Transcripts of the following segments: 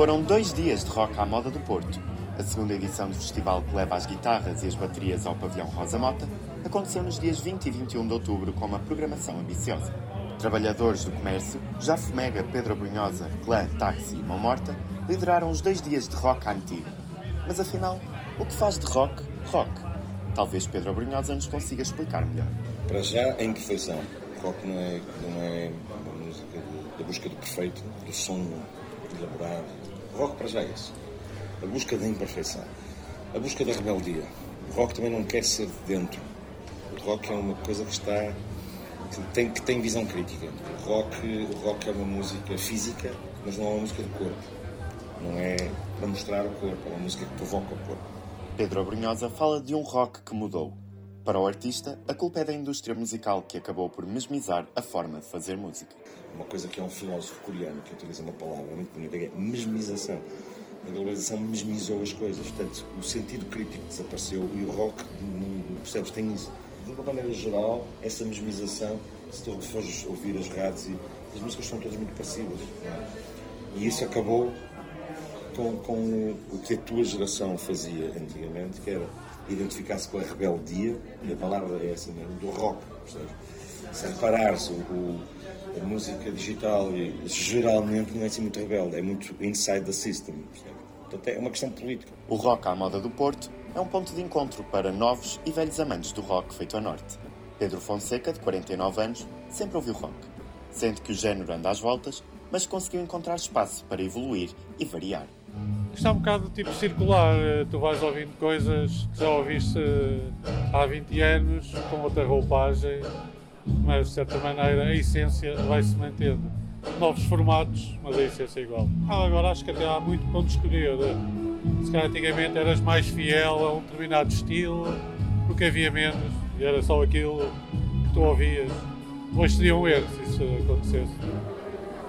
Foram dois dias de rock à moda do Porto. A segunda edição do festival que leva as guitarras e as baterias ao pavilhão Rosa Mota aconteceu nos dias 20 e 21 de outubro com uma programação ambiciosa. Trabalhadores do comércio, Mega, Pedro Brunhosa, Clã, Táxi e Mão Morta lideraram os dois dias de rock antigo. Mas afinal, o que faz de rock, rock? Talvez Pedro Brunhosa nos consiga explicar melhor. Para já, a imperfeição. Rock não é, não é uma música da busca do perfeito, do som elaborado. Rock para já é isso. A busca da imperfeição. A busca da rebeldia. O rock também não quer ser de dentro. O rock é uma coisa que está que tem, que tem visão crítica. O rock, o rock é uma música física, mas não é uma música do corpo. Não é para mostrar o corpo, é uma música que provoca o corpo. Pedro Abrunhosa fala de um rock que mudou. Para o artista, a culpa é da indústria musical que acabou por mesmizar a forma de fazer música. Uma coisa que é um filósofo coreano que utiliza uma palavra muito bonita, que é mesmização. A globalização mesmizou as coisas, portanto, o sentido crítico desapareceu e o rock, percebes, tem isso de uma maneira geral, essa mesmização, se tu fores ouvir as rádios, as músicas são todas muito parecidas. É? E isso acabou com, com, o que a tua geração fazia antigamente, que era identificar-se com a rebeldia, e a palavra é essa mesmo, do rock. Percebes? Se reparares, o, a música digital geralmente não é assim muito rebelde, é muito inside the system. Percebes? Portanto, é uma questão política. O rock à moda do Porto é um ponto de encontro para novos e velhos amantes do rock feito a norte. Pedro Fonseca, de 49 anos, sempre ouviu rock. Sente que o género anda às voltas, mas conseguiu encontrar espaço para evoluir e variar. Está um bocado tipo circular, tu vais ouvindo coisas que já ouviste eh, há 20 anos, com outra roupagem, mas de certa maneira a essência vai-se mantendo. Novos formatos, mas a essência é igual. Ah, agora acho que até há muito ponto escolher. Se calhar antigamente eras mais fiel a um determinado estilo, porque havia menos e era só aquilo que tu ouvias. Hoje seria um erro se isso acontecesse.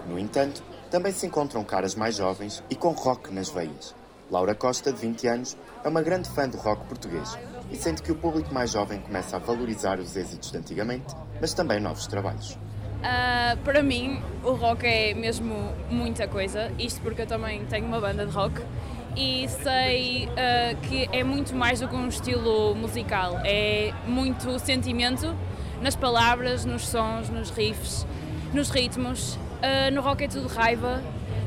No entanto, também se encontram caras mais jovens e com rock nas veias. Laura Costa, de 20 anos, é uma grande fã do rock português e sente que o público mais jovem começa a valorizar os êxitos de antigamente, mas também novos trabalhos. Uh, para mim, o rock é mesmo muita coisa, isto porque eu também tenho uma banda de rock e sei uh, que é muito mais do que um estilo musical, é muito sentimento nas palavras, nos sons, nos riffs, nos ritmos. Uh, no rock é tudo raiva,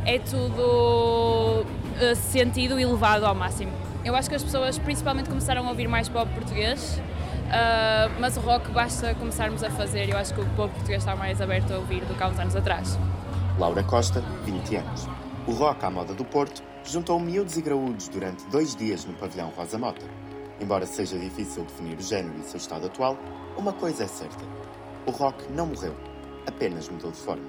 é tudo uh, sentido e levado ao máximo. Eu acho que as pessoas principalmente começaram a ouvir mais pop português, mas o rock basta começarmos a fazer. Eu acho que o pop português está mais aberto a ouvir do que há uns anos atrás. Laura Costa, 20 anos. O rock à moda do Porto juntou miúdos e graúdos durante dois dias no pavilhão Rosa Mota. Embora seja difícil definir o género e seu estado atual, uma coisa é certa: o rock não morreu, apenas mudou de forma.